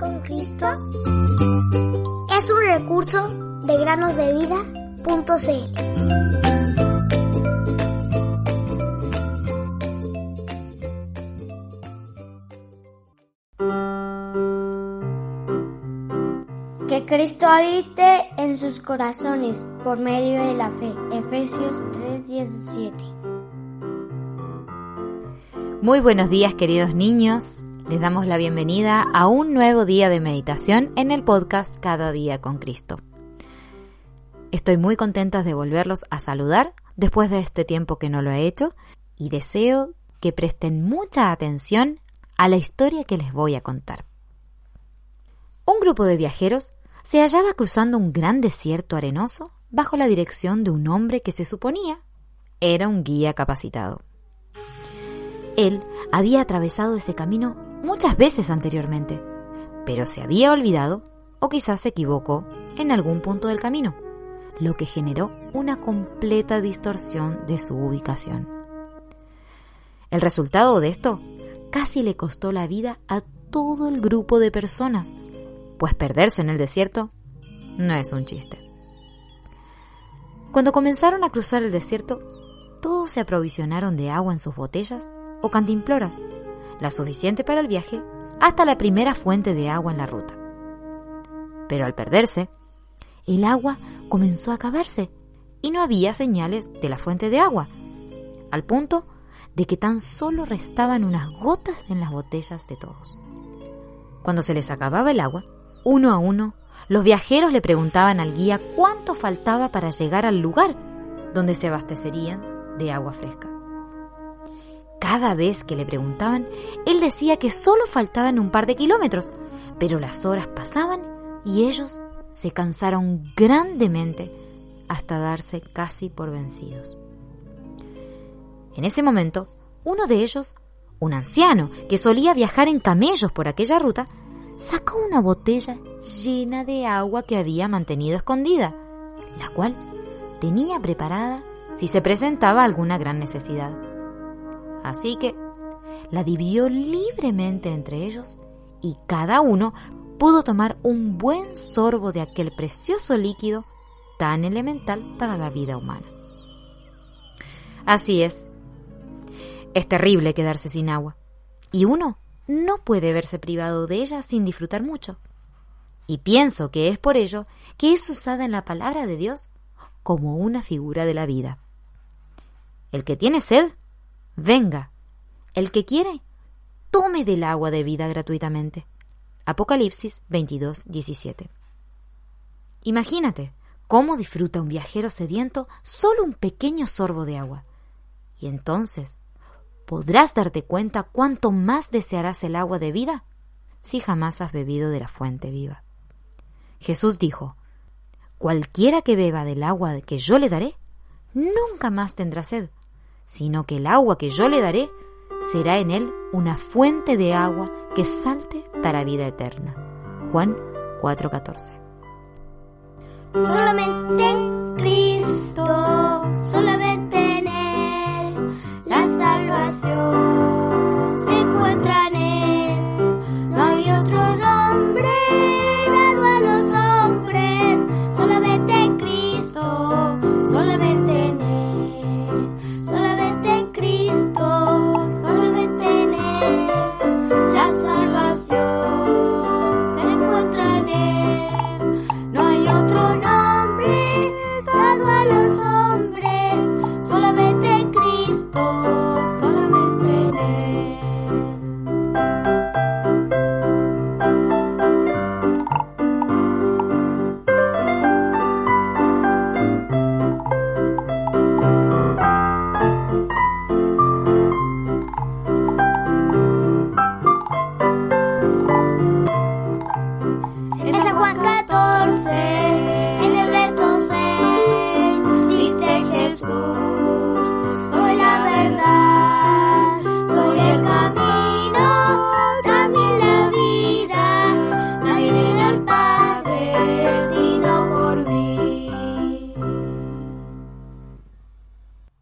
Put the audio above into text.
con Cristo es un recurso de granosdevida.cl. Que Cristo habite en sus corazones por medio de la fe. Efesios 3:17. Muy buenos días queridos niños. Les damos la bienvenida a un nuevo día de meditación en el podcast Cada día con Cristo. Estoy muy contenta de volverlos a saludar después de este tiempo que no lo he hecho y deseo que presten mucha atención a la historia que les voy a contar. Un grupo de viajeros se hallaba cruzando un gran desierto arenoso bajo la dirección de un hombre que se suponía era un guía capacitado. Él había atravesado ese camino muchas veces anteriormente, pero se había olvidado o quizás se equivocó en algún punto del camino, lo que generó una completa distorsión de su ubicación. El resultado de esto casi le costó la vida a todo el grupo de personas, pues perderse en el desierto no es un chiste. Cuando comenzaron a cruzar el desierto, todos se aprovisionaron de agua en sus botellas o cantimploras, la suficiente para el viaje hasta la primera fuente de agua en la ruta. Pero al perderse, el agua comenzó a acabarse y no había señales de la fuente de agua, al punto de que tan solo restaban unas gotas en las botellas de todos. Cuando se les acababa el agua, uno a uno, los viajeros le preguntaban al guía cuánto faltaba para llegar al lugar donde se abastecerían de agua fresca. Cada vez que le preguntaban, él decía que solo faltaban un par de kilómetros, pero las horas pasaban y ellos se cansaron grandemente hasta darse casi por vencidos. En ese momento, uno de ellos, un anciano que solía viajar en camellos por aquella ruta, sacó una botella llena de agua que había mantenido escondida, la cual tenía preparada si se presentaba alguna gran necesidad. Así que la dividió libremente entre ellos y cada uno pudo tomar un buen sorbo de aquel precioso líquido tan elemental para la vida humana. Así es. Es terrible quedarse sin agua. Y uno no puede verse privado de ella sin disfrutar mucho. Y pienso que es por ello que es usada en la palabra de Dios como una figura de la vida. El que tiene sed, venga. El que quiere, tome del agua de vida gratuitamente. Apocalipsis 22, 17. Imagínate cómo disfruta un viajero sediento solo un pequeño sorbo de agua. Y entonces, ¿podrás darte cuenta cuánto más desearás el agua de vida si jamás has bebido de la fuente viva? Jesús dijo, Cualquiera que beba del agua que yo le daré, nunca más tendrá sed sino que el agua que yo le daré será en él una fuente de agua que salte para vida eterna. Juan 4:14. Solamente en Cristo, solamente en Él, la salvación.